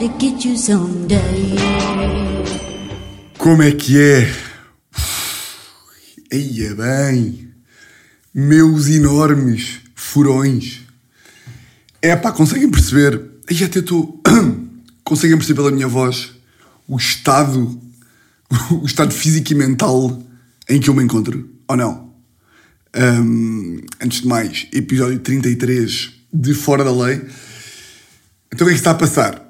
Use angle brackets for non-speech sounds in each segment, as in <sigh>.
to get you someday. Como é que é? Eia bem, meus enormes furões. É pá, conseguem perceber? Aí até estou. <coughs> conseguem perceber pela minha voz o estado, o estado físico e mental em que eu me encontro, ou não? Hum, antes de mais, episódio 33 de Fora da Lei. Então o que é que está a passar?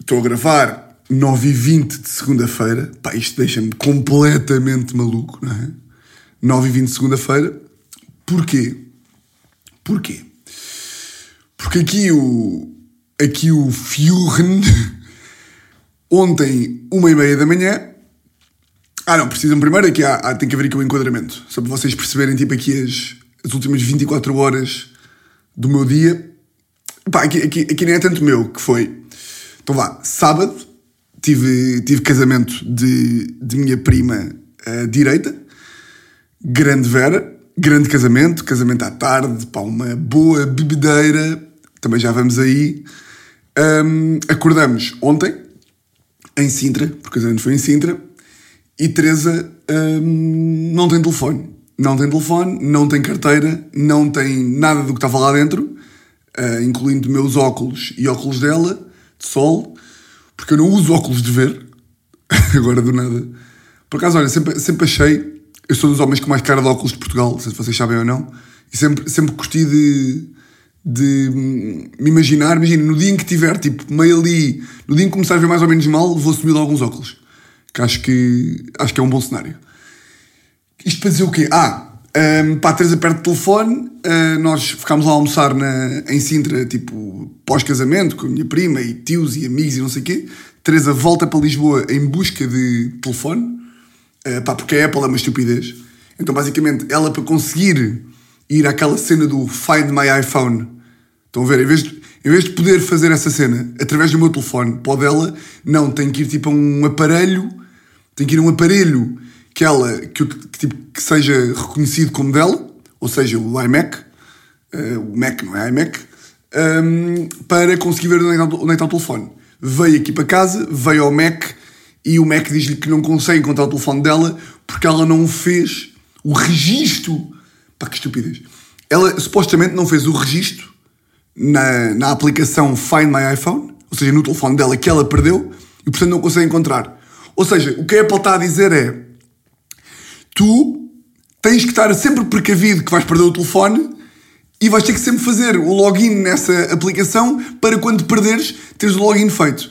Estou a gravar 9h20 de segunda-feira. Pá, isto deixa-me completamente maluco, não é? 9h20 de segunda-feira. Porquê? Porquê? Porque aqui o. Aqui o Fiorn. <laughs> Ontem, uma e meia da manhã. Ah, não, precisam primeiro aqui. Há, há, tem que haver aqui um enquadramento. Só para vocês perceberem, tipo, aqui as, as últimas 24 horas do meu dia. Pá, aqui, aqui, aqui nem é tanto meu, que foi. Então vá, sábado tive, tive casamento de, de minha prima uh, direita, grande Vera, grande casamento, casamento à tarde, pá, uma boa bebedeira, também já vamos aí. Um, acordamos ontem, em Sintra, porque o casamento foi em Sintra, e Teresa um, não tem telefone. Não tem telefone, não tem carteira, não tem nada do que estava lá dentro, uh, incluindo meus óculos e óculos dela, de sol, porque eu não uso óculos de ver, <laughs> agora do nada. Por acaso, olha, sempre, sempre achei, eu sou dos homens com mais cara de óculos de Portugal, não sei se vocês sabem ou não, e sempre, sempre gostei de, de me imaginar, imagina, no dia em que tiver, tipo, meio ali, no dia em que começar a ver mais ou menos mal, vou assumir alguns óculos. Que acho que, acho que é um bom cenário. Isto para dizer o quê? Ah, um, para a Teresa perto do telefone, uh, nós ficámos lá a almoçar na, em Sintra, tipo, pós-casamento, com a minha prima e tios e amigos e não sei o quê. Teresa volta para Lisboa em busca de telefone, uh, pá, porque a Apple é uma estupidez. Então, basicamente, ela para conseguir ir àquela cena do Find My iPhone, estão a ver, em vez de, em vez de poder fazer essa cena através do meu telefone, pode ela, não, tem que ir tipo a um aparelho, tem que ir a um aparelho que ela que, que, tipo, que seja reconhecido como dela, ou seja, o iMac, uh, o Mac não é iMac, um, para conseguir ver onde é, onde está o telefone. Veio aqui para casa, veio ao Mac e o Mac diz-lhe que não consegue encontrar o telefone dela porque ela não fez o registro. Pá, que estupidez. Ela supostamente não fez o registro na, na aplicação Find My iPhone, ou seja, no telefone dela que ela perdeu e portanto não consegue encontrar. Ou seja, o que a Apple está a dizer é tu tens que estar sempre precavido que vais perder o telefone e vais ter que sempre fazer o login nessa aplicação para quando perderes teres o login feito.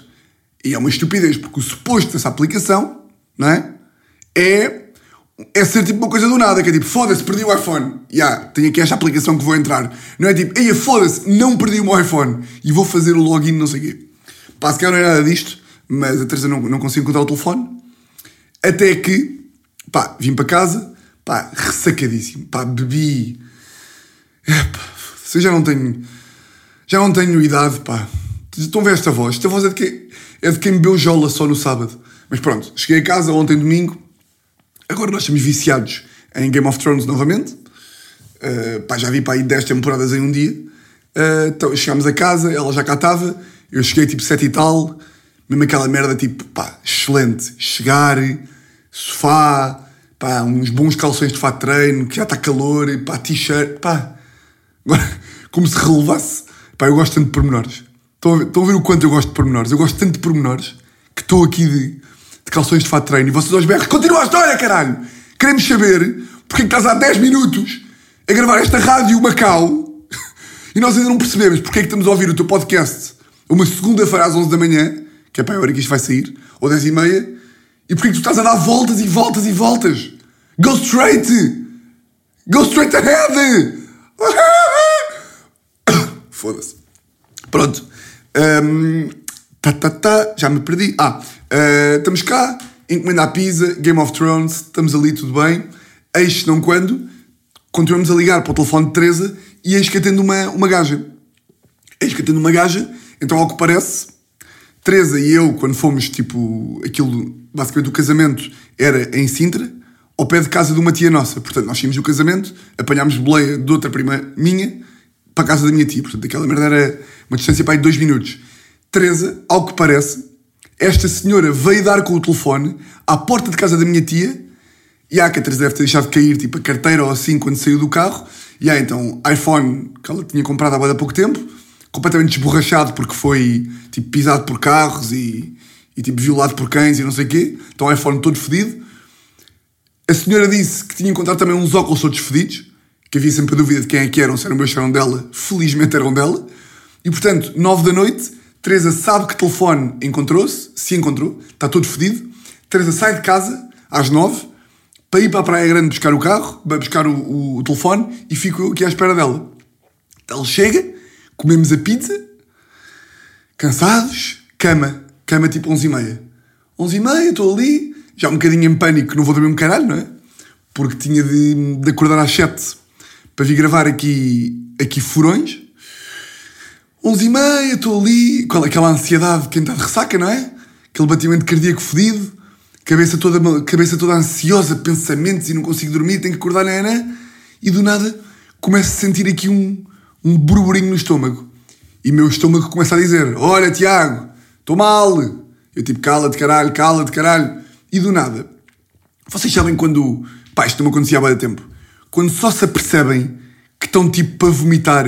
E é uma estupidez, porque o suposto dessa aplicação, não é? É, é ser tipo uma coisa do nada, que é tipo, foda-se, perdi o iPhone. Já, yeah, tenho aqui esta aplicação que vou entrar. Não é tipo, ei, foda-se, não perdi o meu iPhone e vou fazer o login, não sei o quê. Pá, se calhar não é nada disto, mas a Teresa não, não consigo encontrar o telefone. Até que, pá, vim para casa, pá, ressacadíssimo, pá, bebi. Epá, eu já não tenho. Já não tenho idade, pá. Estão a ver esta voz? Esta voz é de quem, é de quem bebeu jola só no sábado. Mas pronto, cheguei a casa ontem domingo. Agora nós estamos viciados em Game of Thrones novamente. Uh, pá, já vi para aí 10 temporadas em um dia. Uh, então chegámos a casa, ela já cá estava. Eu cheguei tipo 7 e tal. Mesmo aquela merda tipo, pá, excelente. Chegar, sofá, pá, uns bons calções de fato treino, que já está calor, e pá, t-shirt, pá. Agora, <laughs> como se relevasse. Pá, eu gosto tanto de pormenores. Estão a, ver, estão a ver o quanto eu gosto de pormenores? Eu gosto tanto de pormenores que estou aqui de, de calções de fato treino e vocês aos berros, continua a história, caralho! Queremos saber porque é estás há 10 minutos a gravar esta rádio Macau <laughs> e nós ainda não percebemos porque é que estamos a ouvir o teu podcast uma segunda-feira às 11 da manhã, que é para a hora que isto vai sair, ou 10 e meia, e porque é que tu estás a dar voltas e voltas e voltas? Go straight! Go straight ahead! <coughs> Foda-se. Pronto. Um, tá, tá, tá, já me perdi. Ah, uh, estamos cá, encomenda a pizza, Game of Thrones, estamos ali, tudo bem. Eis não quando, continuamos a ligar para o telefone de Teresa e eis que atendo uma, uma gaja. Eis que atendo uma gaja, então ao que parece, Teresa e eu, quando fomos, tipo, aquilo, basicamente o casamento era em Sintra, ao pé de casa de uma tia nossa. Portanto, nós saímos do casamento, apanhámos boleia de outra prima minha para a casa da minha tia. Portanto, aquela merda era uma distância para aí de dois minutos. Teresa, ao que parece, esta senhora veio dar com o telefone à porta de casa da minha tia e há que a Teresa deve ter deixado cair tipo a carteira ou assim quando saiu do carro e há então iPhone que ela tinha comprado há pouco tempo completamente desborrachado porque foi tipo pisado por carros e, e tipo violado por cães e não sei o quê então iPhone todo fedido. A senhora disse que tinha encontrado também uns óculos todos fedidos que havia sempre a dúvida de quem é que eram, se eram meus, se eram dela. Felizmente eram dela. E portanto, nove da noite Teresa sabe que telefone encontrou-se, se encontrou, está todo fedido. Teresa sai de casa às nove para ir para a Praia Grande buscar o carro, para buscar o, o, o telefone e fico aqui à espera dela. Ela chega, comemos a pizza, cansados, cama, cama tipo onze e meia. Onze e meia, estou ali, já um bocadinho em pânico, não vou dormir um caralho, não é? Porque tinha de, de acordar às sete para vir gravar aqui, aqui furões 11 e meia, estou ali, com aquela ansiedade de quem está de ressaca, não é? Aquele batimento cardíaco fedido, cabeça toda, cabeça toda ansiosa, pensamentos e não consigo dormir, tenho que acordar na Ana, e do nada começo a sentir aqui um, um burburinho no estômago. E meu estômago começa a dizer: Olha, Tiago, estou mal. Eu tipo, cala-te caralho, cala-te caralho. E do nada, vocês sabem quando. Pá, isto não me acontecia há muito tempo. Quando só se apercebem que estão tipo para vomitar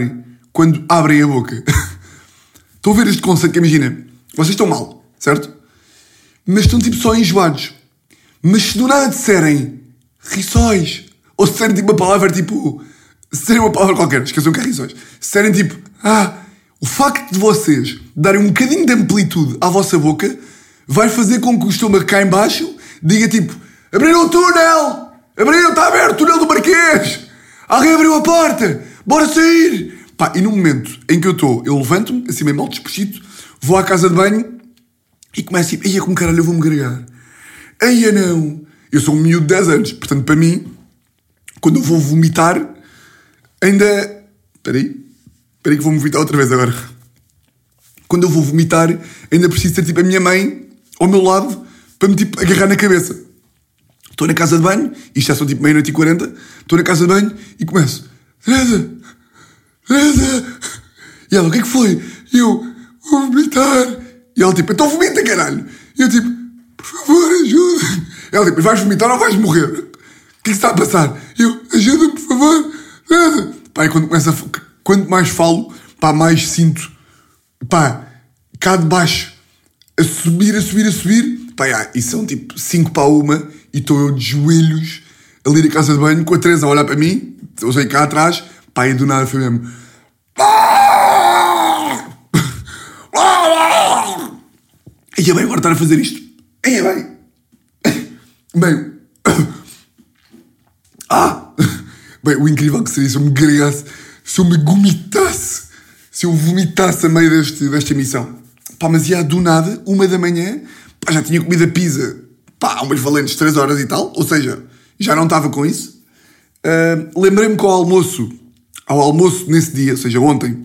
quando abrem a boca. <laughs> Estão a ver este conceito que imagina, vocês estão mal, certo? Mas estão tipo só enjoados. Mas se do nada disserem rissóis, ou se disserem tipo uma palavra tipo. Se disserem uma palavra qualquer, esqueçam que é rissóis. Se disserem tipo, ah, o facto de vocês darem um bocadinho de amplitude à vossa boca vai fazer com que o estômago cá em baixo diga tipo, abriram o túnel! Abriram, está aberto o túnel do Marquês! Alguém abriu a porta! Bora sair! Pá, e no momento em que eu estou, eu levanto-me, assim meio mal disposito, vou à casa de banho e começo a ir, eia como caralho eu vou-me gregar. Eia não! Eu sou um miúdo de 10 anos, portanto para mim, quando eu vou vomitar, ainda... Espera aí, espera aí que vou vomitar outra vez agora. Quando eu vou vomitar, ainda preciso ter tipo a minha mãe ao meu lado para me tipo agarrar na cabeça. Estou na casa de banho, isto já são tipo meia-noite e quarenta, estou na casa de banho e começo... Teresa, Teresa! E ela, o que é que foi? E eu, vou vomitar. E ela, tipo, então vomita, caralho. E eu, tipo, por favor, ajuda. Ela, tipo, vais vomitar ou vais morrer? O que é que está a passar? E eu, ajuda-me, por favor. Teresa! E quando, começa a, quanto mais falo, pá, mais sinto, pá, cá de baixo, a subir, a subir, a subir. Pá, já, e são tipo 5 para uma e estou eu de joelhos ali na casa de banho com a Teresa a olhar para mim, eu sei cá atrás, pá, e do nada foi mesmo. Ia bem agora estar a fazer isto. Ia bem. Bem. <coughs> Ah! Bem, o incrível que seria se eu me gregasse, se eu me gomitasse, se eu vomitasse a meio deste, desta emissão. Pá, mas ia do nada, uma da manhã, pá, já tinha comido a pizza, pá, umas valentes 3 horas e tal, ou seja, já não estava com isso. Uh, Lembrei-me com o almoço ao almoço nesse dia, ou seja, ontem.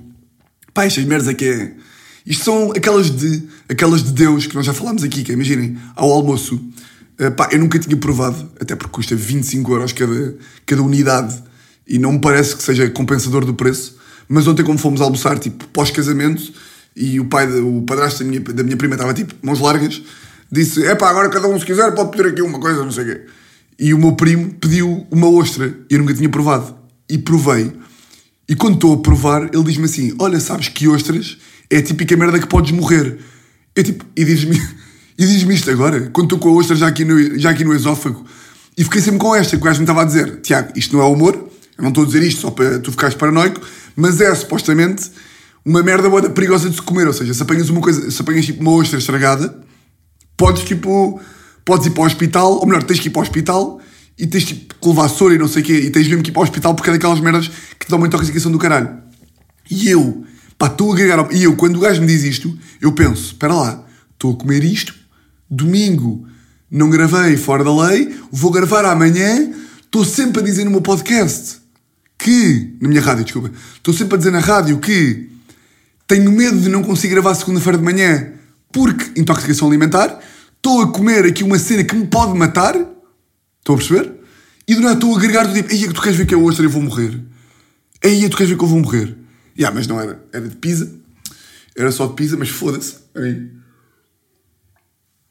Pá, estas merdas é que é. Isto são aquelas de, aquelas de Deus que nós já falámos aqui, que é, imaginem, ao almoço. Uh, pá, eu nunca tinha provado, até porque custa 25 euros cada, cada unidade e não me parece que seja compensador do preço. Mas ontem, como fomos almoçar, tipo, pós-casamento, e o pai, o padrasto da minha, da minha prima estava tipo, mãos largas, disse: é pá, agora cada um se quiser pode pedir aqui uma coisa, não sei o quê. E o meu primo pediu uma ostra, e eu nunca tinha provado. E provei e quando estou a provar, ele diz-me assim: Olha, sabes que ostras é a típica merda que podes morrer. Eu tipo, e diz-me <laughs> e diz isto agora, quando estou com a ostra já aqui, no, já aqui no esófago. E fiquei sempre com esta, que o gajo me estava a dizer: Tiago, isto não é humor, eu não estou a dizer isto só para tu ficares paranoico, mas é supostamente uma merda boa perigosa de se comer. Ou seja, se apanhas uma coisa, se apanhas tipo uma ostra estragada, podes tipo, podes ir para o hospital, ou melhor, tens que ir para o hospital e tens tipo que levar soro e não sei o quê, e tens mesmo que ir para o hospital porque é daquelas merdas que te dão uma intoxicação do caralho. E eu, pá, estou a agregar. E eu, quando o gajo me diz isto, eu penso: espera lá, estou a comer isto, domingo não gravei fora da lei, vou gravar amanhã, estou sempre a dizer no meu podcast que. Na minha rádio, desculpa. Estou sempre a dizer na rádio que tenho medo de não conseguir gravar segunda-feira de manhã porque intoxicação alimentar. Estou a comer aqui uma cena que me pode matar Estão a perceber? E do nada estou a agregar do tipo, aí tu queres ver que é ostra e eu vou morrer? Aí tu queres ver que eu vou morrer? Ya, yeah, mas não era. Era de pizza. Era só de pizza, mas foda-se.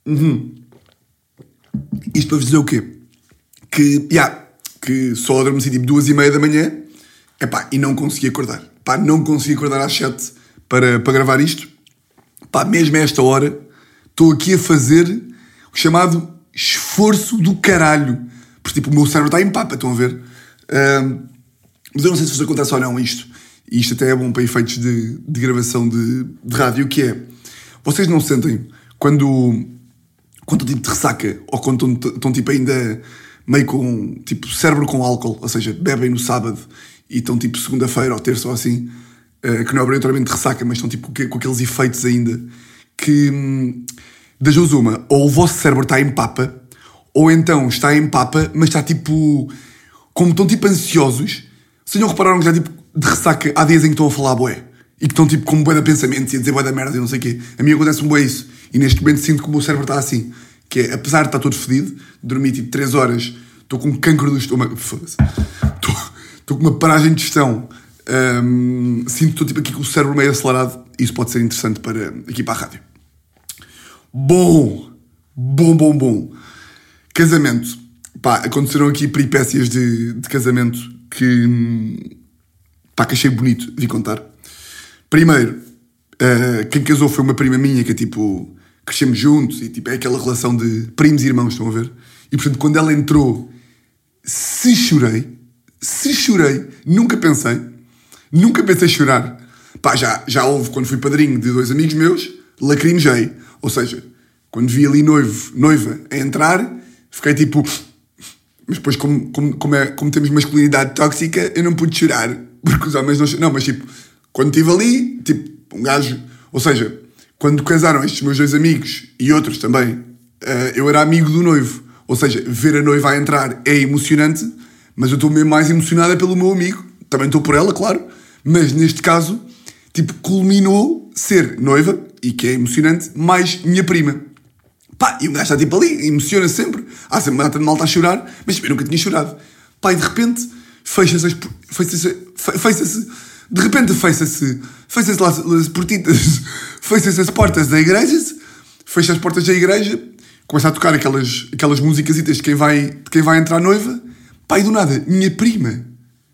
Uhum. Isto para vos dizer o quê? Que, yeah, que só adormeci tipo duas e meia da manhã epá, e não consegui acordar. Não consegui acordar às sete para, para gravar isto. Mesmo a esta hora estou aqui a fazer o chamado esforço do caralho. Porque tipo, o meu cérebro está em papa, estão a ver? Ahm, mas eu não sei se vos acontece ou não isto. E isto até é bom para efeitos de, de gravação de, de rádio, que é... Vocês não sentem quando quando estão tipo de ressaca ou quando estão tipo ainda meio com tipo cérebro com álcool, ou seja, bebem no sábado e estão tipo segunda-feira ou terça ou assim, eh, que não é obrigatoriamente ressaca, mas estão tipo com, aqueles efeitos ainda que hum, das duas uma, ou o vosso cérebro está em papa, ou então está em papa, mas está tipo como estão tipo ansiosos. Vocês não repararam que já tipo de ressaca há dias em que estão a falar bué e que estão tipo com bué de pensamentos e a dizer bué da merda e não sei o quê. A mim acontece um bué isso. E neste momento sinto que o meu cérebro está assim. Que é, apesar de estar todo fedido, dormi tipo 3 horas, estou com um cancro do estômago. Foda-se. Estou, com uma paragem de gestão. Hum, sinto estou tipo aqui com o cérebro meio acelerado. Isso pode ser interessante para aqui para a rádio. Bom, bom, bom, bom. Casamento. Pá, aconteceram aqui peripécias de, de casamento que, hum, pá, que achei bonito de contar. Primeiro, uh, quem casou foi uma prima minha que é tipo, crescemos juntos e tipo, é aquela relação de primos e irmãos, estão a ver? E portanto, quando ela entrou, se chorei, se chorei, nunca pensei, nunca pensei chorar. Pá, já, já houve quando fui padrinho de dois amigos meus, lacrimejei. Ou seja, quando vi ali noivo, noiva a entrar, fiquei tipo. Mas depois, como, como, como, é, como temos masculinidade tóxica, eu não pude chorar. Porque os homens não choram. Não, mas tipo, quando estive ali, tipo, um gajo. Ou seja, quando casaram estes meus dois amigos e outros também, eh, eu era amigo do noivo. Ou seja, ver a noiva a entrar é emocionante, mas eu estou mesmo mais emocionada pelo meu amigo. Também estou por ela, claro. Mas neste caso, tipo, culminou ser noiva, e que é emocionante, mais minha prima. Pá, e o gajo está tipo ali, emociona -se sempre. Há sempre uma data de malta a chorar, mas eu nunca tinha chorado. Pá, e de repente, fecha-se as. Fecha-se. Fecha-se. De repente, fecha-se. Fecha-se lá as portitas. <laughs> Fecha-se as portas da igreja. Fecha as portas da igreja. Começa a tocar aquelas, aquelas músicas de quem vai, de quem vai entrar noiva. E do nada, minha prima,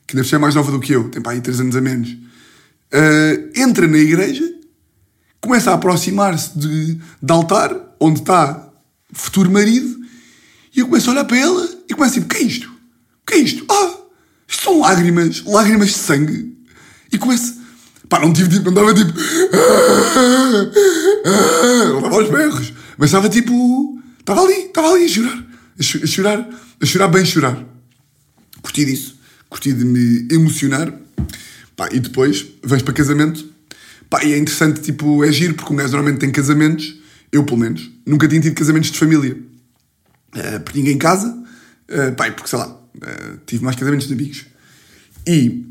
que deve ser mais nova do que eu, tem pá aí 3 anos a menos, uh, entra na igreja, começa a aproximar-se de, de altar, onde está futuro marido, e eu começo a olhar para ela e começo a dizer: o que é isto? O que é isto? Ah, isto são lágrimas, lágrimas de sangue. E começo. Pá, não tive tipo, não dava tipo. Não dava aos berros. Mas estava tipo. Estava ali, estava ali a chorar. A chorar, a chorar bem chorar. Curti disso. Curti de me emocionar. Pá, e depois vens para casamento. Pá, e é interessante, tipo, é giro, porque um gajo normalmente tem casamentos, eu pelo menos, nunca tinha tido casamentos de família. Uh, porque ninguém casa, uh, pá, porque sei lá, uh, tive mais casamentos de amigos. E,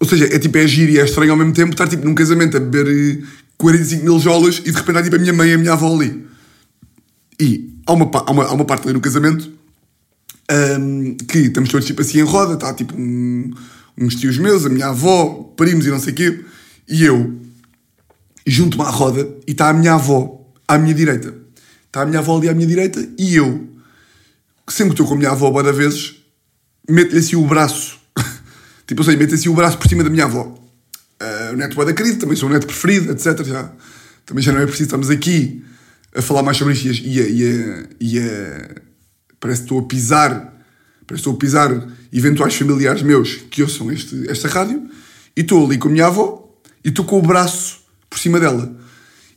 ou seja, é tipo, é giro e é estranho ao mesmo tempo estar tipo num casamento a beber 45 mil jolas e de repente há tipo a minha mãe e a minha avó ali. E há uma, há uma, há uma parte ali no casamento um, que estamos todos tipo assim em roda, está tipo um, uns tios meus, a minha avó, primos e não sei o quê, e eu junto-me à roda e está a minha avó à minha direita. Está a minha avó ali à minha direita e eu, sempre que estou com a minha avó, várias vezes, meto-lhe assim o braço. Tipo, ou seja, meto assim o braço por cima da minha avó. Uh, o neto é da querida, também sou o neto preferido, etc. Já, também já não é preciso, estamos aqui a falar mais sobre isto e, a, e, a, e a, parece que estou a pisar, parece que estou a pisar eventuais familiares meus que ouçam este, esta rádio e estou ali com a minha avó e estou com o braço por cima dela.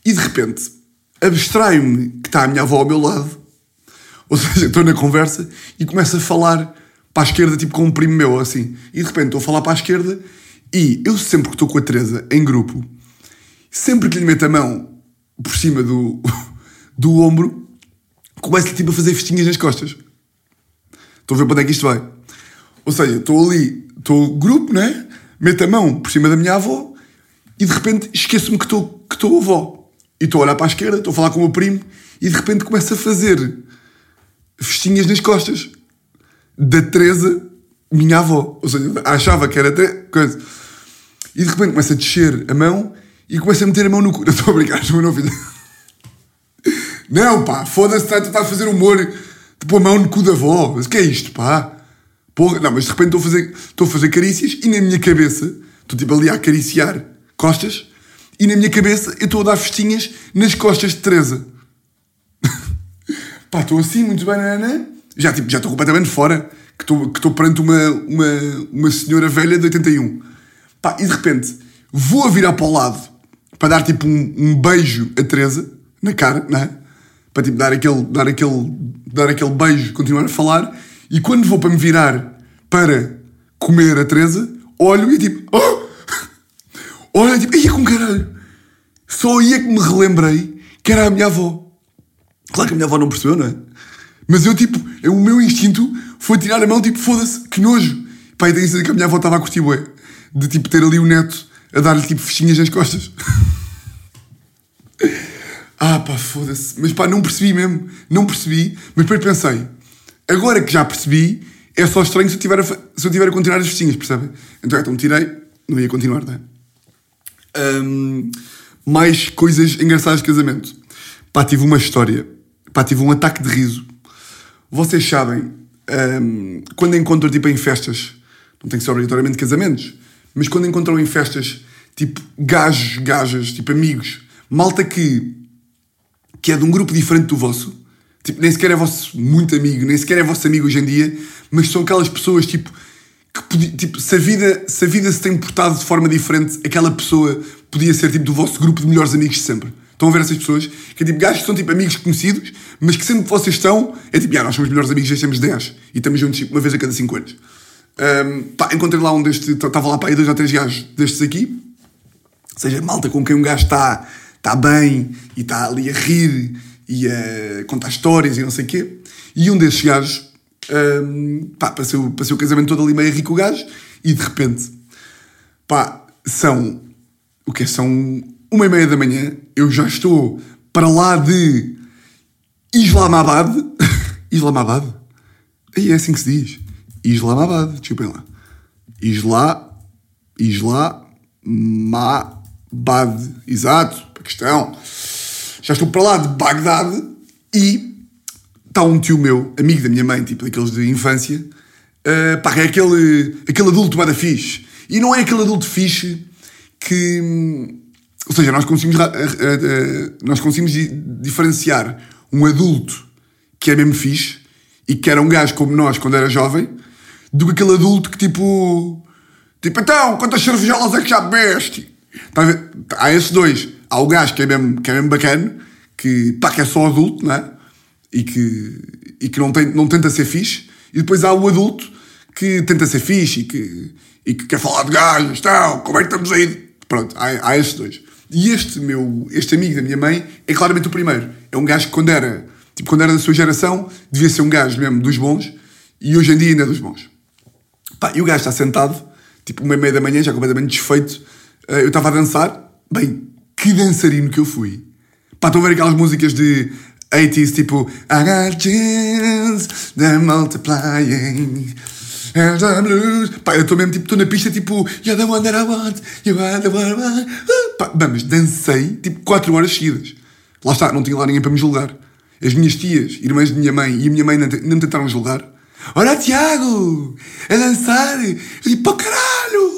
E de repente, abstraio-me que está a minha avó ao meu lado, ou seja, estou na conversa e começo a falar para a esquerda, tipo com um primo meu, assim. E de repente estou a falar para a esquerda e eu sempre que estou com a Teresa em grupo, sempre que lhe meto a mão por cima do, <laughs> do ombro, começo tipo a fazer festinhas nas costas. Estão a ver para onde é que isto vai? Ou seja, estou ali, estou grupo, né? Meto a mão por cima da minha avó e de repente esqueço-me que estou que estou avó. E estou a olhar para a esquerda, estou a falar com o meu primo e de repente começo a fazer festinhas nas costas da Teresa, minha avó. Ou seja, achava que era até coisa. E de repente começa a descer a mão e começa a meter a mão no cu. <laughs> Estou a brincar, a não <laughs> Não, pá, foda-se, está a fazer humor pôr a mão no cu da avó. Mas o que é isto, pá? Porra, não, mas de repente estou a fazer, estou a fazer carícias e na minha cabeça, estou tipo ali a acariciar costas e na minha cabeça eu estou a dar festinhas nas costas de Teresa. <laughs> pá, estou assim, muito bem, não, não. Já, tipo, já estou completamente fora, que estou, que estou perante uma, uma, uma senhora velha de 81. Pá, e de repente vou a virar para o lado para dar tipo um, um beijo a Teresa na cara, não é? Para tipo dar aquele, dar aquele, dar aquele beijo, continuar a falar. E quando vou para me virar para comer a Teresa, olho e tipo, oh! <laughs> olha tipo, ia com caralho. Só aí é que me relembrei que era a minha avó. Claro que a minha avó não percebeu, não é? Mas eu, tipo, o meu instinto foi tirar a mão, tipo, foda-se, que nojo. Pai, tenho certeza que a minha avó estava a curtir bué. De, tipo, ter ali o neto a dar-lhe, tipo, fichinhas nas costas. <laughs> ah, pá, foda-se. Mas, pá, não percebi mesmo. Não percebi. Mas depois pensei, agora que já percebi, é só estranho se eu tiver a, se eu tiver a continuar as fichinhas, percebe? Então, então tirei, não ia continuar, não é? Um, mais coisas engraçadas de casamento. Pá, tive uma história. Pá, tive um ataque de riso. Vocês sabem, um, quando encontram tipo em festas, não tem que ser obrigatoriamente casamentos, mas quando encontram em festas tipo gajos, gajas, tipo amigos, malta que, que é de um grupo diferente do vosso, tipo, nem sequer é vosso muito amigo, nem sequer é vosso amigo hoje em dia, mas são aquelas pessoas tipo que tipo, se a, vida, se a vida se tem portado de forma diferente, aquela pessoa podia ser tipo do vosso grupo de melhores amigos de sempre. Estão a ver essas pessoas? Que é tipo gajos que são tipo amigos conhecidos, mas que sempre que vocês estão, é tipo, ah, nós somos melhores amigos desde temos 10 e estamos juntos tipo, uma vez a cada 5 anos. Um, pá, encontrei lá um destes, estava lá para aí dois ou três gajos destes aqui, ou seja, malta com quem um gajo está tá bem e está ali a rir e a contar histórias e não sei o quê. E um desses gajos, um, pá, passou, passou o casamento todo ali meio rico o gajo e de repente, pá, são, o que São uma e meia da manhã, eu já estou para lá de Islamabad. <laughs> Islamabad? Aí é assim que se diz. Islamabad, desculpem lá. Isla, Islamabad. Exato, a questão. Já estou para lá de Bagdade e está um tio meu, amigo da minha mãe, tipo daqueles de infância, uh, pá, é aquele, aquele adulto bada fixe. E não é aquele adulto fixe que ou seja, nós conseguimos, eh, eh, nós conseguimos diferenciar um adulto que é mesmo fixe e que era um gajo como nós quando era jovem, do que aquele adulto que tipo. Tipo, então, quantas cervejolas é que já bebeste? Tá Há esses dois. Há o gajo que é mesmo, que é mesmo bacana, que pá, que é só adulto, não é? E que, e que não, tem, não tenta ser fixe. E depois há o adulto que tenta ser fixe e que, e que quer falar de gajos, então, como é que estamos aí? Pronto, há, há esses dois. E este meu, este amigo da minha mãe é claramente o primeiro. É um gajo que quando era, tipo, quando era da sua geração, devia ser um gajo mesmo dos bons, e hoje em dia ainda é dos bons. Pá, e o gajo está sentado, tipo, uma e meia da manhã, já completamente desfeito. Eh, eu estava a dançar. Bem, que dançarino que eu fui. Pá, estão a ver aquelas músicas de 80s, tipo I got jeans, they're multiplying. And the blues. Pá, eu estou mesmo, tipo, estou na pista, tipo, You're the one that I want, you are the one I want. Pá, vamos, dancei, tipo, 4 horas seguidas. Lá está, não tinha lá ninguém para me julgar. As minhas tias, irmãs de minha mãe e a minha mãe não, me tentaram julgar. Olha, Tiago, a dançar. Eu digo, pô, caralho,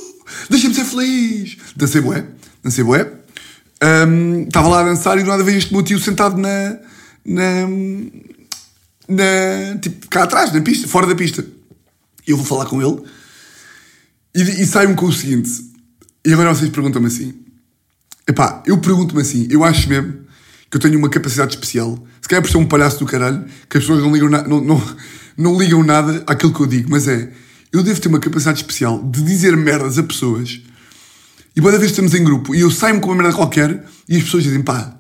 deixa-me ser feliz. Dancei bué, dancei bué. Estava um, lá a dançar e do nada veio este meu tio sentado na, na, na, tipo, cá atrás, na pista, fora da pista eu vou falar com ele e, e saio-me com o seguinte. E agora vocês perguntam-me assim: epá, eu pergunto-me assim, eu acho mesmo que eu tenho uma capacidade especial. Se calhar por ser um palhaço do caralho, que as pessoas não ligam, não, não, não ligam nada àquilo que eu digo, mas é, eu devo ter uma capacidade especial de dizer merdas a pessoas e cada vez estamos em grupo e eu saio-me com uma merda qualquer e as pessoas dizem pá,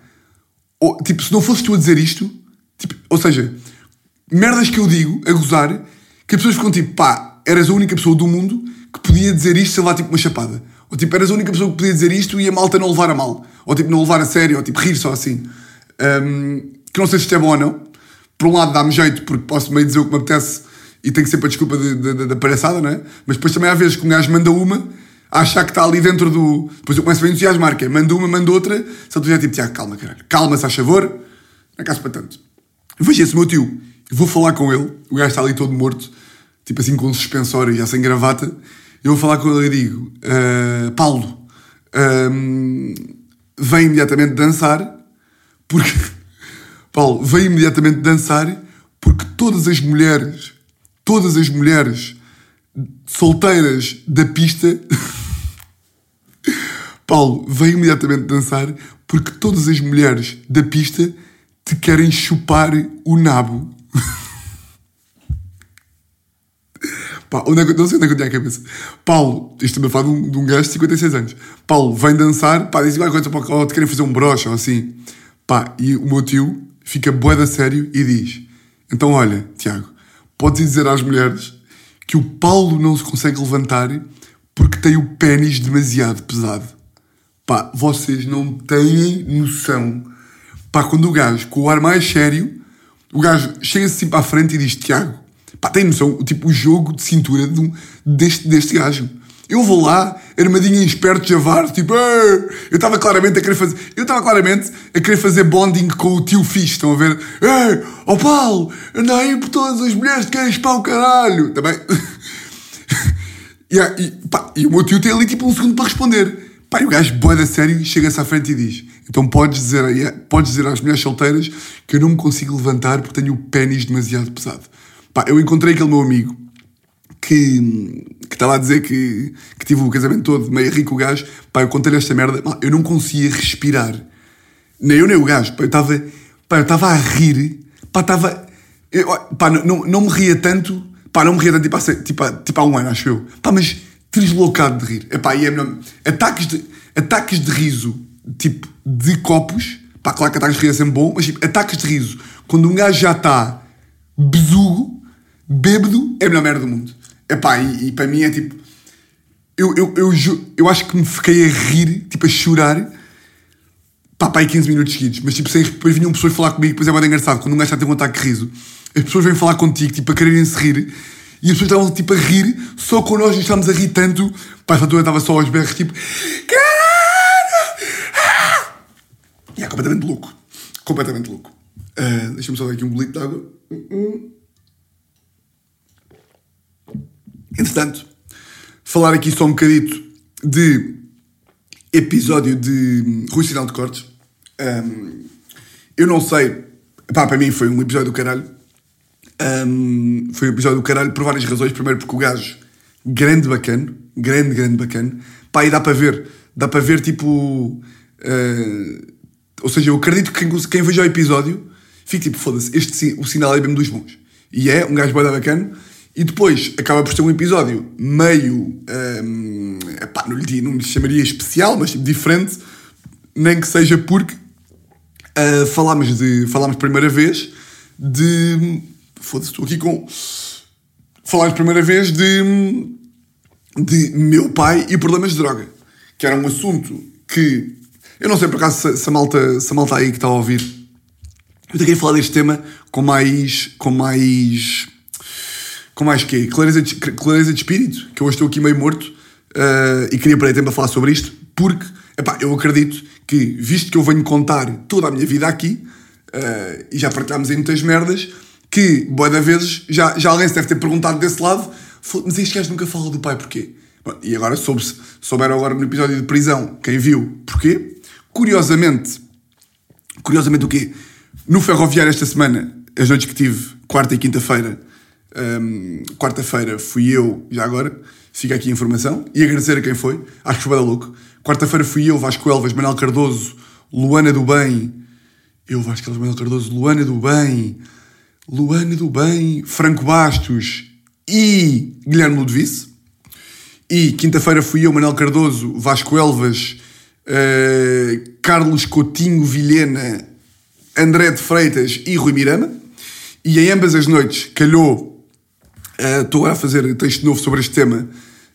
ou, tipo, se não fosses tu a dizer isto, tipo, ou seja, merdas que eu digo a gozar que as pessoas ficam tipo, pá, eras a única pessoa do mundo que podia dizer isto, sei lá, tipo uma chapada. Ou tipo, eras a única pessoa que podia dizer isto e a malta não levar a mal. Ou tipo, não levar a sério, ou tipo, rir só assim. Um, que não sei se isto é bom ou não. Por um lado dá-me jeito, porque posso meio dizer o que me apetece e tenho ser para desculpa da palhaçada, não é? Mas depois também há vezes que um gajo manda uma, a achar que está ali dentro do. Depois eu começo a entusiasmar, que é manda uma, manda outra. Se eu estiver tipo, Tiago, calma, caralho. Calma, se faz favor. Na casa para tanto. Vejo esse meu tio. Vou falar com ele. O gajo está ali todo morto. Tipo assim, com um suspensório, já sem gravata. Eu vou falar com ele e digo: "Ah, Paulo, vem imediatamente dançar. Porque. <laughs> Paulo, vem imediatamente dançar. Porque todas as mulheres, todas as mulheres solteiras da pista. <laughs> Paulo, vem imediatamente dançar porque todas as mulheres da pista te querem chupar o nabo. <laughs> Pá, onde é que, não sei onde é que eu tinha a cabeça. Paulo, isto também fala de um, de um gajo de 56 anos. Paulo, vem dançar, pá, diz igual coisa, pá, oh, te querem fazer um broche ou assim. Pá, e o meu tio fica bué da sério e diz: Então olha, Tiago, podes dizer às mulheres que o Paulo não se consegue levantar porque tem o pênis demasiado pesado. Pá, vocês não têm noção. Pá, quando o gajo, com o ar mais sério, o gajo chega-se assim para a frente e diz: Tiago, pá, tem noção, tipo, o jogo de cintura de um- deste, deste gajo. Eu vou lá, armadinho em esperto javar, tipo, eu estava claramente a querer fazer, eu estava claramente a querer fazer bonding com o tio fixe, estão a ver? Ei, ó Paulo, anda aí por todas as mulheres que queres para o caralho, também. <laughs> Yeah, e, pá, e o meu tio tem ali tipo um segundo para responder. Pá, e o gajo, boa da sério, chega-se à frente e diz: Então podes dizer, podes dizer às mulheres solteiras que eu não me consigo levantar porque tenho o pênis demasiado pesado. Pá, eu encontrei aquele meu amigo que que estava a dizer que, que tive o casamento todo meio rico o gajo. Pá, eu contei-lhe esta merda, pá, eu não conseguia respirar. Nem eu nem o gajo. Pá, eu estava pá, eu estava a rir. Pá, estava. eu- Pá, não, não, não me ria tanto. Pá, não me ria tanto tipo há, tipo, tipo há um ano, acho eu. Pá, mas deslocado de rir. Epá, e é melhor. Ataques de, ataques de riso, tipo, de copos. Pá, claro que ataques de riso é sempre bom, mas tipo, ataques de riso. Quando um gajo já está besugo, bêbado, é a melhor merda do mundo. Epá, e, e para mim é tipo. Eu, eu, eu, eu acho que me fiquei a rir, tipo, a chorar pá, pá, aí 15 minutos seguidos, mas tipo, sem, depois vinham pessoas falar comigo, depois é muito engraçado, quando um gajo está a ter um ataque de riso, as pessoas vêm falar contigo, tipo, a quererem se rir, e as pessoas estavam, tipo, a rir, só com nós estávamos a rir tanto, pá, essa altura estava só aos berros, tipo! Ah! E é completamente louco, completamente louco. Ah, Deixa-me só dar aqui um bolito de água. Entretanto, falar aqui só um bocadito de episódio de Rui Sinal de Cortes. Ahm, eu não sei, pá, para mim foi um episódio do caralho. Ahm, foi um episódio do caralho por várias razões. Primeiro, porque o gajo, grande bacana, grande, grande bacana. Pá, e dá para ver, dá para ver tipo. ah, ou seja, eu acredito que quem, quem veja o episódio fique tipo, foda-se, este o sinal é mesmo dos bons. E é um gajo bem bacana. E depois acaba por ser um episódio meio. ahm, epá, não, lhe, não lhe chamaria especial, mas tipo, diferente. Nem que seja porque ah, falámos de. Falámos primeira vez de. Foda-se, estou aqui com. Falámos primeira vez de. de meu pai e problemas de droga. Que era um assunto que. Eu não sei por acaso se, se a, malta, se a malta aí que está a ouvir. Eu tenho que falar deste tema com mais. com mais. Com mais quê? Clareza de, clareza de espírito, que eu hoje estou aqui meio morto ah, e queria perder tempo a falar sobre isto, porque epá, eu acredito que, visto que eu venho contar toda a minha vida aqui, ah, e já partilhámos em muitas merdas, que, boa da vezes, já, já alguém se deve ter perguntado desse lado, "Fo- mas este gajo nunca fala do pai, porquê? Bom, E agora soube-se, souberam agora no episódio de prisão, quem viu, porquê? Curiosamente, Curiosamente o quê? No ferroviário esta semana, as noites que tive, quarta e quinta-feira, hum, quarta-feira fui eu, já agora, fica aqui a informação, e agradecer a quem foi, acho que foi bem louco. Quarta-feira fui eu, Vasco Elvas, Manuel Cardoso, Luana do Bem, eu, Vasco Elvas, Manuel Cardoso, Luana do Bem, Luana do Bem, Franco Bastos e Guilherme Ludovice. E quinta-feira fui eu, Manuel Cardoso, Vasco Elvas, eh, Carlos Coutinho Vilhena, André de Freitas e Rui Mirama. E em ambas as noites calhou. Estou agora a fazer texto novo sobre este tema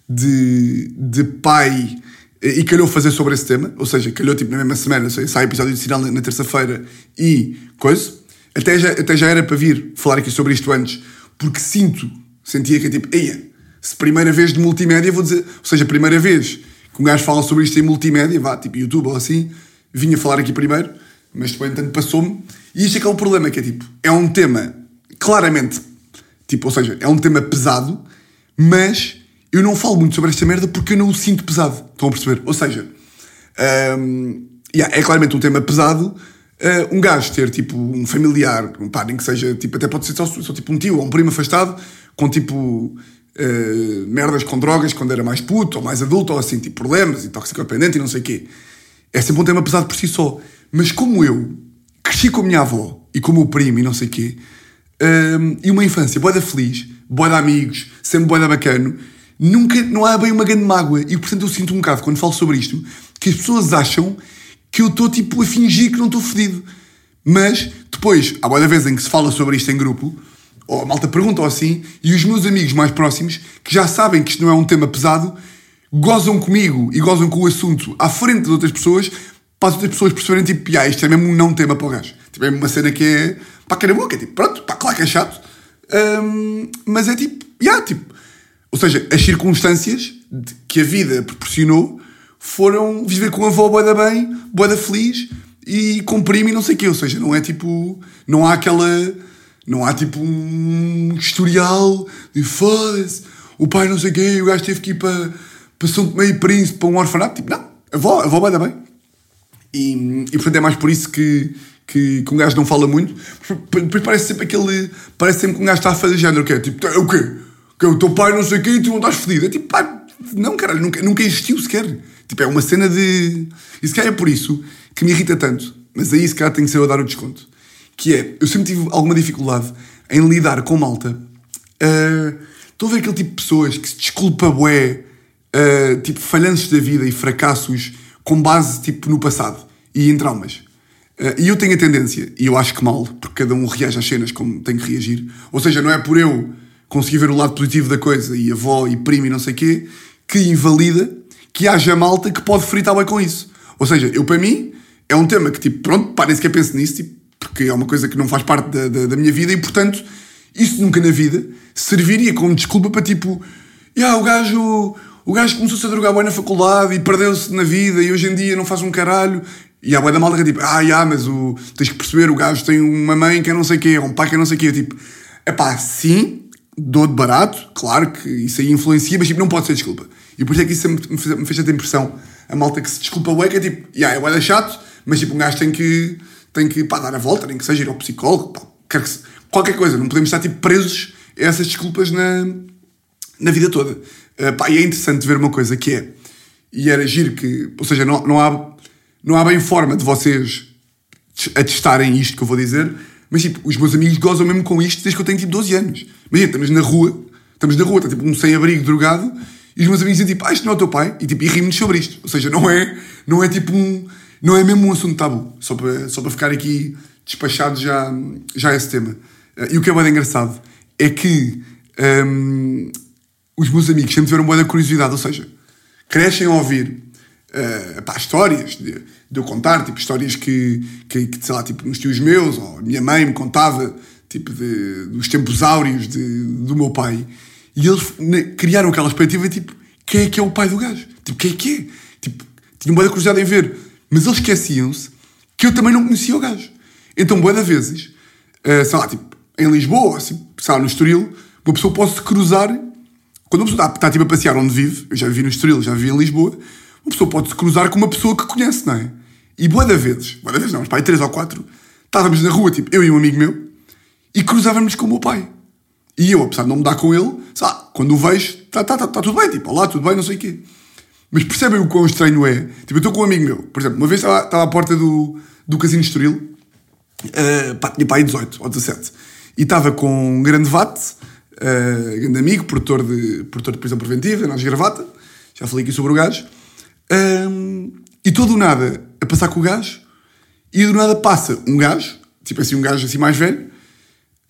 de, de pai eh, e calhou fazer sobre esse tema, ou seja, calhou tipo na mesma semana, seja, sai episódio de sinal na, na terça-feira e coisa. Até já, até já era para vir falar aqui sobre isto antes, porque sinto, sentia que é tipo, eia, se primeira vez de multimédia, vou dizer, ou seja, primeira vez que um gajo fala sobre isto em multimédia, vá, tipo YouTube ou assim, vinha falar aqui primeiro. Mas depois, entanto, passou-me. E isto é que é o problema, que é tipo, é um tema claramente, tipo, ou seja, é um tema pesado, mas eu não falo muito sobre esta merda porque eu não o sinto pesado. Estão a perceber? Ou seja, hum, yeah, é claramente um tema pesado. Uh, um gajo ter tipo um familiar, um pá, nem que seja, tipo, até pode ser só, só tipo um tio ou um primo afastado, com tipo uh, merdas com drogas quando era mais puto ou mais adulto, ou assim, tipo problemas e toxicodependente e não sei o quê. É sempre um tema pesado por si só. Mas como eu cresci com a minha avó e com o meu primo e não sei o quê, um, e uma infância boa da feliz, boa de amigos, sempre boa da bacano, nunca, não há bem uma grande mágoa. E portanto eu sinto um bocado, quando falo sobre isto, que as pessoas acham que eu estou tipo a fingir que não estou fedido. Mas depois, há boa vez em que se fala sobre isto em grupo, ou a malta pergunta ou assim, e os meus amigos mais próximos, que já sabem que isto não é um tema pesado, gozam comigo e gozam com o assunto à frente de outras pessoas, para as outras pessoas perceberem, tipo, ah, isto é mesmo um não tema para o gajo. Tipo, é uma cena que é boa, que é tipo, pronto, pá, claro que é chato, um, mas é tipo, yeah, tipo, ou seja, as circunstâncias que a vida proporcionou foram viver com a avó boa da bem, boa da feliz e com primo e não sei o quê, ou seja, não é tipo, não há aquela, não há tipo um historial de foda-se, o pai não sei o quê, o gajo teve que ir para, para São Tomé e Príncipe, para um orfanato, tipo, não, a avó, a avó boa da bem. E, e portanto é mais por isso que, que, que um gajo não fala muito. Depois parece sempre aquele. Parece sempre que um gajo está a fazer género, que é tipo, é o quê? Que é o teu pai não sei o quê e tu não estás fedido. É tipo, pá, não, caralho, nunca, nunca existiu sequer. Tipo, é uma cena de. E se calhar é por isso que me irrita tanto. Mas aí se calhar tem que ser eu a dar o desconto. Que é, eu sempre tive alguma dificuldade em lidar com malta. Uh, estou a ver aquele tipo de pessoas que se desculpa bué, uh, tipo, falhanços da vida e fracassos com base, tipo, no passado e em traumas. Uh, e eu tenho a tendência, e eu acho que mal, porque cada um reage às cenas como tem que reagir. Ou seja, não é por eu conseguir ver o lado positivo da coisa e avó e primo e não sei o quê, que invalida que haja malta que pode fritar bem com isso. Ou seja, eu para mim é um tema que, tipo, pronto, pá, nem sequer penso nisso, tipo, porque é uma coisa que não faz parte da, da, da, minha vida e, portanto, isso nunca na vida serviria como desculpa para, tipo, yeah, o gajo o gajo começou-se a drogar bem na faculdade e perdeu-se na vida e hoje em dia não faz um caralho. E a boia da malta é tipo, ah, yeah, mas o, tens que perceber, o gajo tem uma mãe que é não sei o quê, um pai que é não sei o quê. Tipo, é pá, sim, dou de barato, claro que isso aí influencia, mas tipo, não pode ser desculpa. E por isso é que isso me fez, me fez tanta impressão. A malta que se desculpa o que é tipo, yeah, é boia chato, mas tipo, um gajo tem que, tem que pá, dar a volta, nem que seja ir ao psicólogo, pá, que se, qualquer coisa. Não podemos estar tipo presos a essas desculpas na, na vida toda. Uh, pá, e é interessante ver uma coisa que é, e era giro que, ou seja, não, não, há, não há bem forma de vocês atestarem isto que eu vou dizer, mas tipo, os meus amigos gozam mesmo com isto desde que eu tenho tipo 12 anos. Imagina, estamos na rua, estamos na rua, está tipo um sem-abrigo drogado, e os meus amigos dizem tipo, ah, isto não é o teu pai, e tipo, e rimos sobre isto. Ou seja, não é, não é tipo um, não é mesmo um assunto tabu, só para, só para ficar aqui despachado já, já esse tema. Uh, e o que é bem engraçado é que um, os meus amigos sempre tiveram boa curiosidade, ou seja, crescem a ouvir uh, pá, histórias de, de, eu contar, tipo, histórias que, que, que, sei lá, tipo, uns tios meus, ou a minha mãe me contava, tipo, de, dos tempos áureos de, do meu pai, e eles né, criaram aquela expectativa, tipo, quem é que é o pai do gajo? Tipo, quem é que é? Tipo, tinham boa curiosidade em ver, mas eles esqueciam-se que eu também não conhecia o gajo. Então, boa vezes, uh, sei lá, tipo, em Lisboa, assim, sei lá, no Estoril, uma pessoa pode se cruzar quando uma pessoa está, está tipo, a passear onde vive, eu já vivi no Estoril, já vivi em Lisboa, uma pessoa pode se cruzar com uma pessoa que conhece, não é? E boa da vezes, boa da vezes não, mas pai, três ou quatro, estávamos na rua, tipo, eu e um amigo meu, e cruzávamos com o meu pai. E eu, apesar de não me dar com ele, sabe, quando o vejo, está tá, tá, tá tudo bem, tipo, olá, tudo bem, não sei o quê. Mas percebem o quão estranho é? Tipo, eu estou com um amigo meu, por exemplo, uma vez estava, estava à porta do, do Casino Estoril, uh, pá, tinha pai 18 ou 17, e estava com um grande vate, uh, grande amigo, produtor de, produtor de prisão preventiva, nós gravata, já falei aqui sobre o gajo, um, e todo o nada a passar com o gajo, e do nada passa um gajo, tipo assim, um gajo assim mais velho,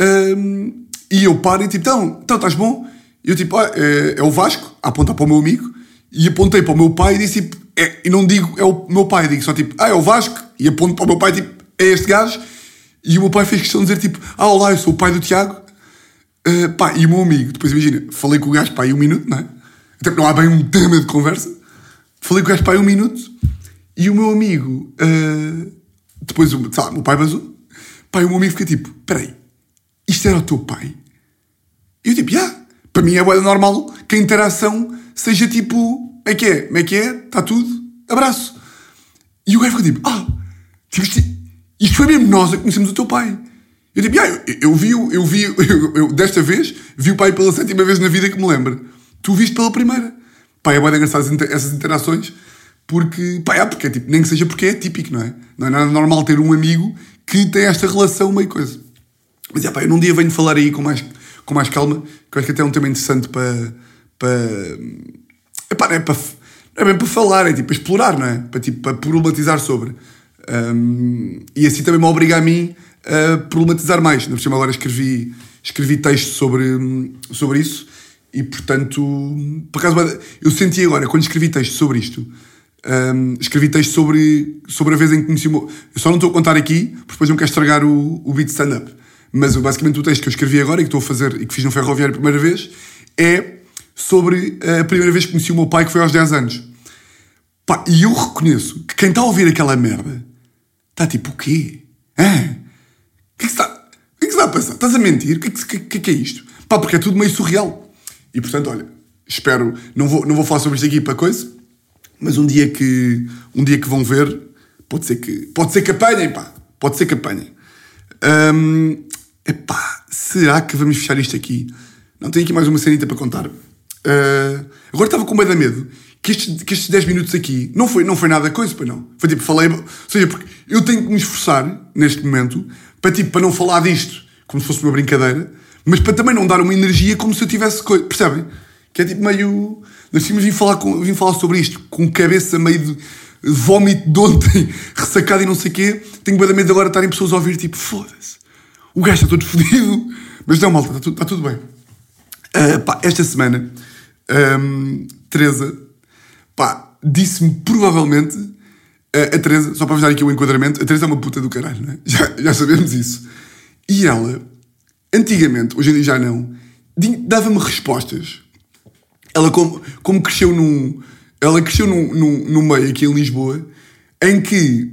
um, e eu paro e tipo, então, então estás bom? E eu tipo, ah, é, é, o Vasco, a apontar para o meu amigo, e apontei para o meu pai e disse tipo, é, e não digo é o meu pai, digo só tipo, ah, é o Vasco, e aponto para o meu pai tipo, é este gajo, e o meu pai fez questão de dizer tipo, ah, olá, eu sou o pai do Tiago, Uh, pá, e o meu amigo, depois imagina, falei com o gajo, pá, aí um minuto, não é? Até porque não há bem um tema de conversa. Falei com o gajo, pá, aí um minuto, e o meu amigo uh, depois, lá, o meu pai basou. Pai, o meu amigo fica tipo: peraí, isto era o teu pai? E eu tipo, já. Para mim é normal que a interação seja tipo, é que é? Como é que é? Está tudo? Abraço. E o gajo ficou tipo, ah, tipo, isto, isto foi mesmo nós a conhecemos o teu pai. Eu tipo, ah, eu, eu vi, eu vi, <laughs> eu, eu, desta vez, vi o pai pela sétima vez na vida que me lembro. Tu viste pela primeira. Pá, é bem engraçado essas inter- essas interações, porque, pá, é, porque é tipo, nem que seja porque é típico, não é? Não é nada normal ter um amigo que tem esta relação meio coisa. Mas é pá, eu num dia venho falar aí com mais, com mais calma, que eu acho que até é um tema interessante para. para epá, não é para. É bem para falar, é tipo para explorar, não é? Para, tipo, para problematizar sobre. Um, e assim também me obriga a mim a problematizar mais. Na por cima agora escrevi, escrevi texto sobre, sobre isso e portanto, por acaso, eu senti agora, quando escrevi texto sobre isto, um, escrevi texto sobre, sobre a vez em que conheci o meu... Eu só não estou a contar aqui, porque depois não quero estragar o, o beat stand-up. Mas basicamente o texto que eu escrevi agora e que estou a fazer e que fiz no Ferroviário a primeira vez é sobre a primeira vez que conheci o meu pai, que foi aos 10 anos. Pá, e eu reconheço que quem está a ouvir aquela merda está tipo, o quê? Hã? Que é que está, o que é que está a passar? Estás a mentir? O que é que, que, que, é isto? Pá, porque é tudo meio surreal. E portanto, olha, espero, não vou, não vou falar sobre isto aqui para coisa, mas um dia que, um dia que vão ver, pode ser que, pode ser que apanhem, pá. Pode ser que apanhem. Hum, epá, será que vamos fechar isto aqui? Não tenho aqui mais uma cenita para contar. Uh, agora estava com medo medo que que estes 10 minutos aqui não foi, não foi nada coisa, pois não. Foi tipo, falei. Ou seja, porque eu tenho que me esforçar neste momento para, tipo, para não falar disto como se fosse uma brincadeira, mas para também não dar uma energia como se eu tivesse coisa. Percebem? Que é tipo meio. Nós tínhamos vim falar, com, vim falar sobre isto com cabeça meio de vómito de ontem, <laughs> ressacado e não sei o quê. Tenho bem medo de agora estarem pessoas a ouvir tipo, foda-se, o gajo está todo fodido. <laughs> Mas não, malta, está tudo, está tudo bem. Uh, pá, esta semana, um, Teresa, pá, disse-me provavelmente, a Teresa, só para vos dar aqui o enquadramento, a Teresa é uma puta do caralho, é? Já, já sabemos isso. E ela, antigamente, hoje em dia já não, dava-me respostas. Ela, como, como cresceu num. Ela cresceu num, num, num meio aqui em Lisboa em que,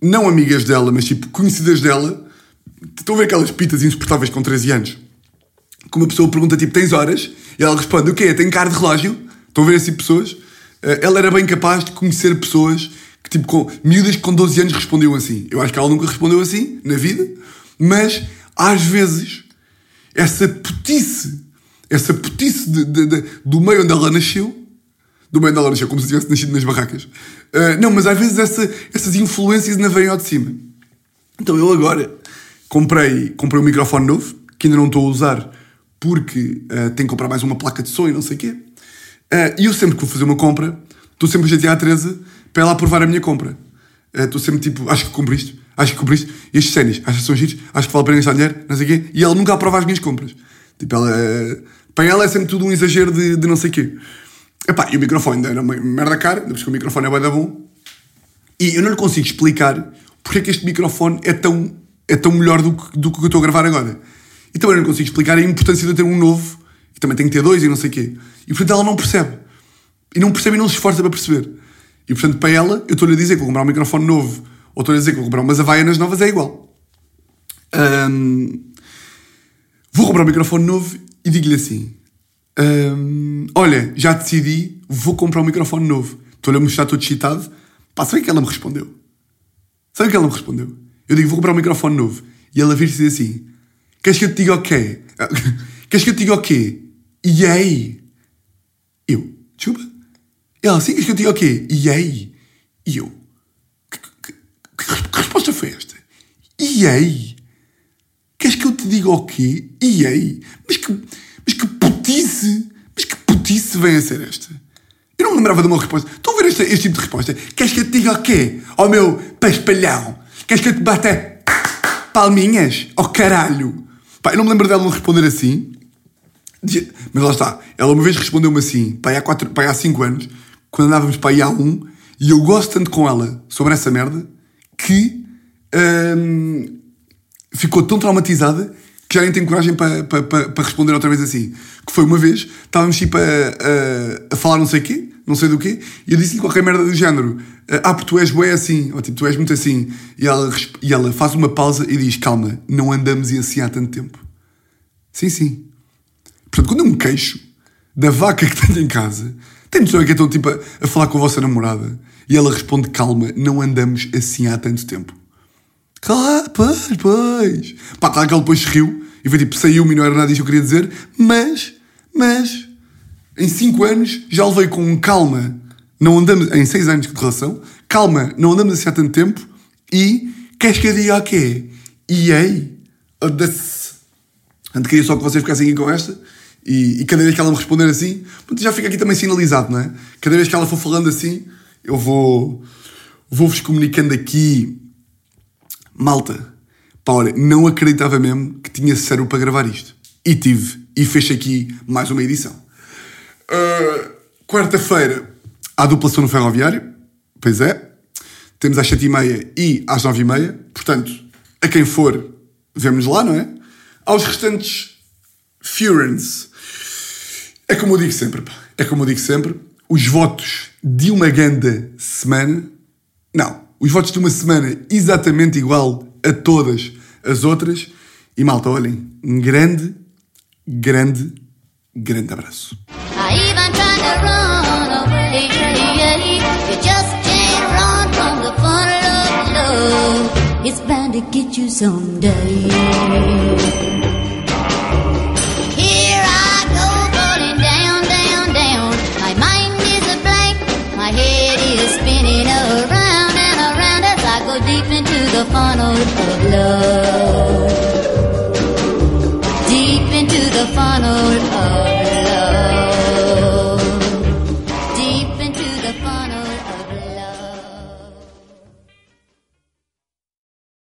não amigas dela, mas tipo conhecidas dela, estão a ver aquelas pitas insuportáveis com 13 anos? que uma pessoa pergunta tipo, tens horas? E ela responde, o quê? Tem cara de relógio? Estão a ver assim pessoas? Eh, Ela era bem capaz de conhecer pessoas que tipo, com miúdas com 12 anos respondiam assim. Eu acho que ela nunca respondeu assim, na vida, mas às vezes essa putice, essa putice de- de- de- do meio onde ela nasceu, do meio onde ela nasceu, como se tivesse nascido nas barracas. Eh, não, mas às vezes essa- essas influências ainda vêm ao de cima. Então eu agora comprei, comprei um microfone novo, que ainda não estou a usar, porque eh, tenho que comprar mais uma placa de som e não sei o quê. Eh, e eu sempre que vou fazer uma compra, estou sempre a chatear a Teresa para ela aprovar a minha compra. Eh, Estou sempre tipo, acho que compro isto, acho que compro isto, e estes séries, acho que são giros, acho que vale a pena gastar dinheiro, não sei o quê, e ela nunca aprova as minhas compras. Tipo, ela, eh, para ela é sempre tudo um exagero de, de não sei o quê. Epá, e o microfone era uma merda cara, ainda porque o microfone é da bom, e eu não lhe consigo explicar porque é que este microfone é tão, é tão melhor do que, do que eu estou a gravar agora. E também não consigo explicar a importância de eu ter um novo, e também tenho que ter dois e não sei o quê. E portanto ela não percebe. E não percebe e não se esforça para perceber. E portanto para ela, eu estou-lhe a dizer que vou comprar um microfone novo, ou estou-lhe a dizer que vou comprar umas Havaianas novas, é igual. Ahm, vou comprar um microfone novo e digo-lhe assim: Ahm, Olha, já decidi, vou comprar um microfone novo. Estou-lhe a mostrar todo excitado. Pá, sabe o que ela me respondeu? Sabe o que ela me respondeu? Eu digo, vou comprar um microfone novo. E ela vira-se e diz assim: Queres que eu te diga o quê? <laughs> Queres que eu te diga o quê? E aí? Eu, desculpa. Ela, sim, queres que eu te diga o quê? E aí? E eu, que, que- que- resposta foi esta? E aí? Queres que eu te diga o quê? E aí? Mas que, mas que putice! Mas que putice vem a ser esta? Eu não me lembrava de uma resposta. Estão a ver este, este tipo de resposta? Queres que eu te diga o quê? Ó meu paspalhão! Queres que eu te bata palminhas? Oh caralho! Pá, eu não me lembro dela não responder assim. Mas lá está. Ela uma vez respondeu-me assim, pá, aí há, quatro, cinco anos, quando andávamos para há um, e eu gosto tanto com ela sobre essa merda que hum, ficou tão traumatizada que já nem tenho coragem para, para, para, para responder outra vez assim. Que foi uma vez, estávamos tipo a, a, a falar não sei o quê, não sei do quê, e eu disse-lhe qualquer merda do género. Ah, porque tu és bué assim, ou tipo, tu és muito assim. E ela, e ela faz uma pausa e diz: Calma, não andamos assim há tanto tempo. Sim, sim. Portanto, quando eu me queixo da vaca que tenho em casa, tem noção é que estou tipo a, a falar com a vossa namorada e ela responde: Calma, não andamos assim há tanto tempo. Claro, pois, pois. Pá, claro que ele depois riu e foi tipo, saiu-me e não era nada disso que eu queria dizer, mas, mas, em 5 anos já levei com calma, não andamos, em 6 anos de relação, calma, não andamos assim há tanto tempo e queres que eu diga o quê? E aí? Portanto, queria só que vocês ficassem aqui com esta e, e cada vez que ela me responder assim, já fica aqui também sinalizado, não é? Cada vez que ela for falando assim, eu vou vou-vos comunicando aqui Malta, pá, olha, não acreditava mesmo que tinha cérebro para gravar isto. E tive. E fecho aqui mais uma edição. Uh, Quarta-feira, há duplação no ferroviário. Pois é. Temos às sete e meia às nove e meia. Portanto, a quem for, vemos lá, não é? Aos restantes Furens. É como eu digo sempre, pá. É como eu digo sempre. Os votos de uma ganda semana... Não os votos de uma semana exatamente igual a todas as outras. E malta, olhem, um grande, grande, grande abraço. It's bound to get you someday. The funnel of love.